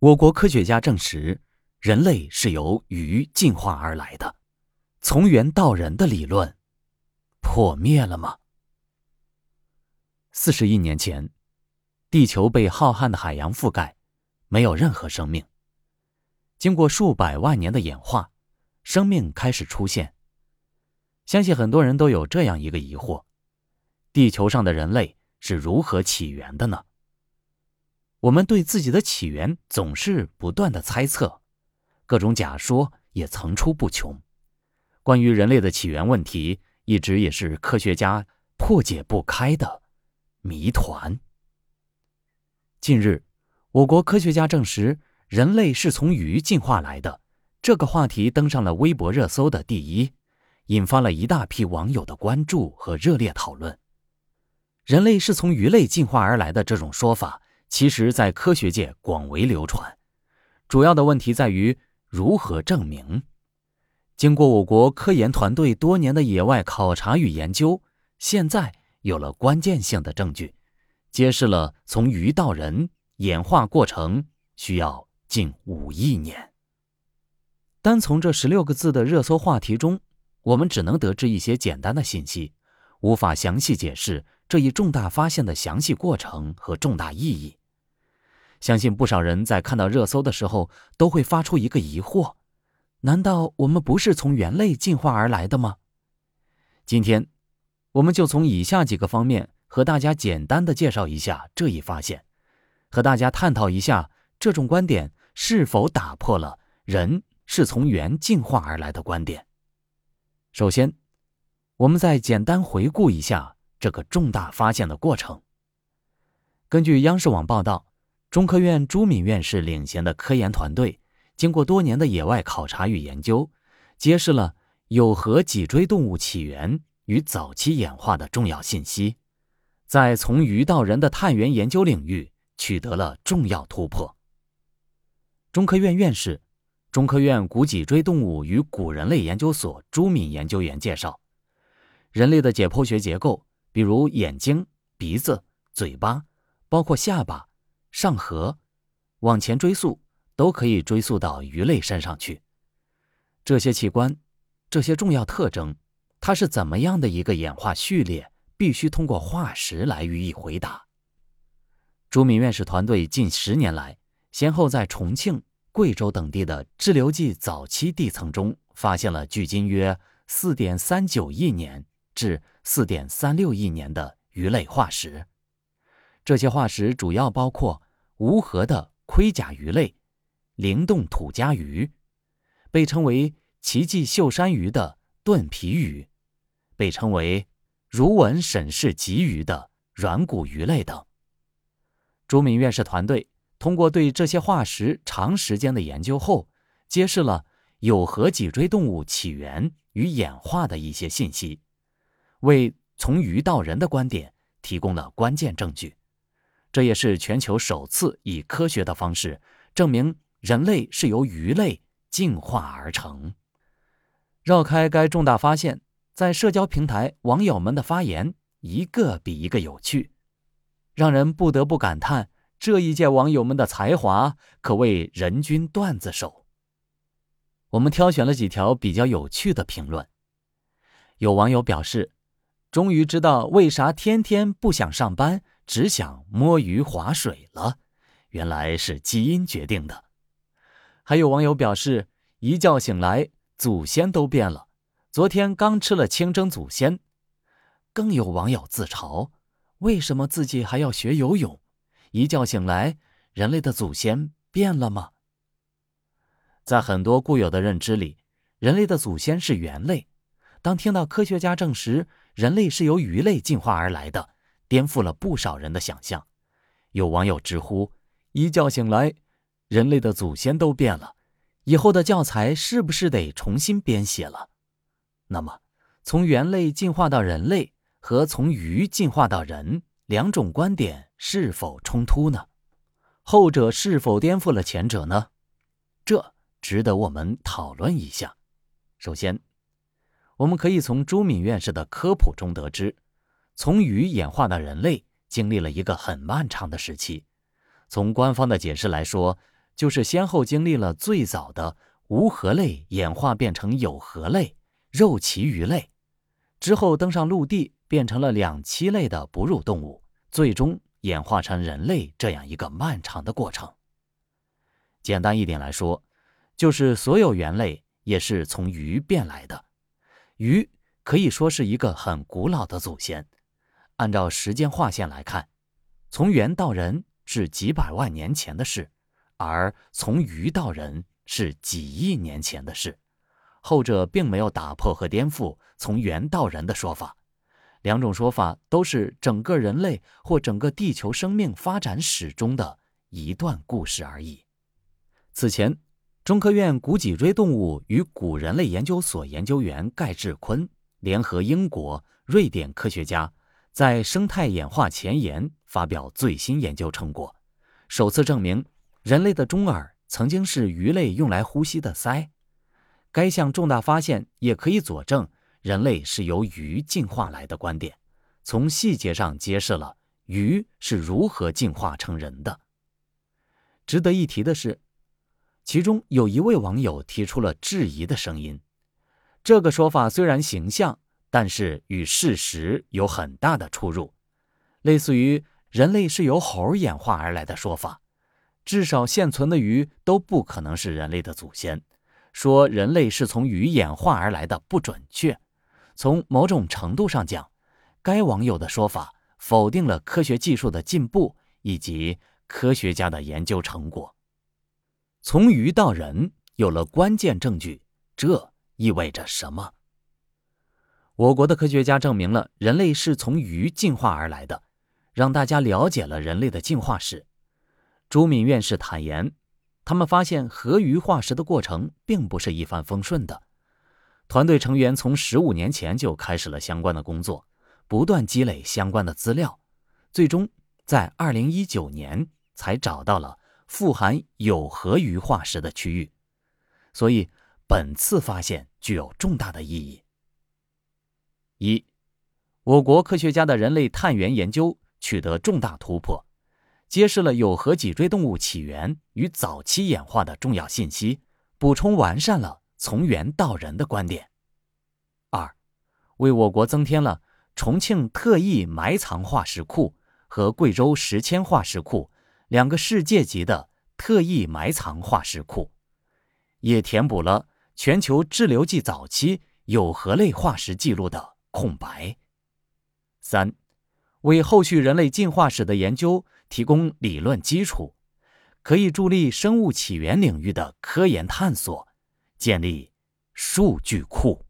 我国科学家证实，人类是由鱼进化而来的，从猿到人的理论破灭了吗？四十亿年前，地球被浩瀚的海洋覆盖，没有任何生命。经过数百万年的演化，生命开始出现。相信很多人都有这样一个疑惑：地球上的人类是如何起源的呢？我们对自己的起源总是不断的猜测，各种假说也层出不穷。关于人类的起源问题，一直也是科学家破解不开的谜团。近日，我国科学家证实人类是从鱼进化来的，这个话题登上了微博热搜的第一，引发了一大批网友的关注和热烈讨论。人类是从鱼类进化而来的这种说法。其实，在科学界广为流传，主要的问题在于如何证明。经过我国科研团队多年的野外考察与研究，现在有了关键性的证据，揭示了从鱼到人演化过程需要近五亿年。单从这十六个字的热搜话题中，我们只能得知一些简单的信息，无法详细解释这一重大发现的详细过程和重大意义。相信不少人在看到热搜的时候，都会发出一个疑惑：难道我们不是从猿类进化而来的吗？今天，我们就从以下几个方面和大家简单的介绍一下这一发现，和大家探讨一下这种观点是否打破了人是从猿进化而来的观点。首先，我们再简单回顾一下这个重大发现的过程。根据央视网报道。中科院朱敏院士领衔的科研团队，经过多年的野外考察与研究，揭示了有颌脊椎动物起源与早期演化的重要信息，在从鱼到人的探源研究领域取得了重要突破。中科院院士、中科院古脊椎动物与古人类研究所朱敏研究员介绍，人类的解剖学结构，比如眼睛、鼻子、嘴巴，包括下巴。上颌，往前追溯，都可以追溯到鱼类身上去。这些器官，这些重要特征，它是怎么样的一个演化序列？必须通过化石来予以回答。朱敏院士团队近十年来，先后在重庆、贵州等地的支流纪早期地层中，发现了距今约四点三九亿年至四点三六亿年的鱼类化石。这些化石主要包括无颌的盔甲鱼类、灵动土家鱼，被称为奇迹秀山鱼的盾皮鱼，被称为如纹沈氏棘鱼的软骨鱼类等。朱敏院士团队通过对这些化石长时间的研究后，揭示了有颌脊椎动物起源与演化的一些信息，为从鱼到人的观点提供了关键证据。这也是全球首次以科学的方式证明人类是由鱼类进化而成。绕开该重大发现，在社交平台网友们的发言一个比一个有趣，让人不得不感叹这一届网友们的才华可谓人均段子手。我们挑选了几条比较有趣的评论。有网友表示：“终于知道为啥天天不想上班。”只想摸鱼划水了，原来是基因决定的。还有网友表示，一觉醒来，祖先都变了。昨天刚吃了清蒸祖先。更有网友自嘲：为什么自己还要学游泳？一觉醒来，人类的祖先变了吗？在很多固有的认知里，人类的祖先是猿类。当听到科学家证实人类是由鱼类进化而来的，颠覆了不少人的想象。有网友直呼：“一觉醒来，人类的祖先都变了，以后的教材是不是得重新编写了？”那么，从猿类进化到人类和从鱼进化到人两种观点是否冲突呢？后者是否颠覆了前者呢？这值得我们讨论一下。首先，我们可以从朱敏院士的科普中得知。从鱼演化到人类，经历了一个很漫长的时期。从官方的解释来说，就是先后经历了最早的无颌类演化变成有颌类肉鳍鱼类，之后登上陆地变成了两栖类的哺乳动物，最终演化成人类这样一个漫长的过程。简单一点来说，就是所有猿类也是从鱼变来的，鱼可以说是一个很古老的祖先。按照时间划线来看，从猿到人是几百万年前的事，而从鱼到人是几亿年前的事。后者并没有打破和颠覆从猿到人的说法，两种说法都是整个人类或整个地球生命发展史中的一段故事而已。此前，中科院古脊椎动物与古人类研究所研究员盖志坤联合英国、瑞典科学家。在《生态演化前沿》发表最新研究成果，首次证明人类的中耳曾经是鱼类用来呼吸的鳃。该项重大发现也可以佐证人类是由鱼进化来的观点，从细节上揭示了鱼是如何进化成人的。值得一提的是，其中有一位网友提出了质疑的声音：这个说法虽然形象。但是与事实有很大的出入，类似于人类是由猴演化而来的说法，至少现存的鱼都不可能是人类的祖先。说人类是从鱼演化而来的不准确。从某种程度上讲，该网友的说法否定了科学技术的进步以及科学家的研究成果。从鱼到人有了关键证据，这意味着什么？我国的科学家证明了人类是从鱼进化而来的，让大家了解了人类的进化史。朱敏院士坦言，他们发现河鱼化石的过程并不是一帆风顺的。团队成员从十五年前就开始了相关的工作，不断积累相关的资料，最终在二零一九年才找到了富含有河鱼化石的区域。所以，本次发现具有重大的意义。一，我国科学家的人类探源研究取得重大突破，揭示了有颌脊椎动物起源与早期演化的重要信息，补充完善了从猿到人的观点。二，为我国增添了重庆特异埋藏化石库和贵州石阡化石库两个世界级的特异埋藏化石库，也填补了全球滞留纪早期有颌类化石记录的。空白。三，为后续人类进化史的研究提供理论基础，可以助力生物起源领域的科研探索，建立数据库。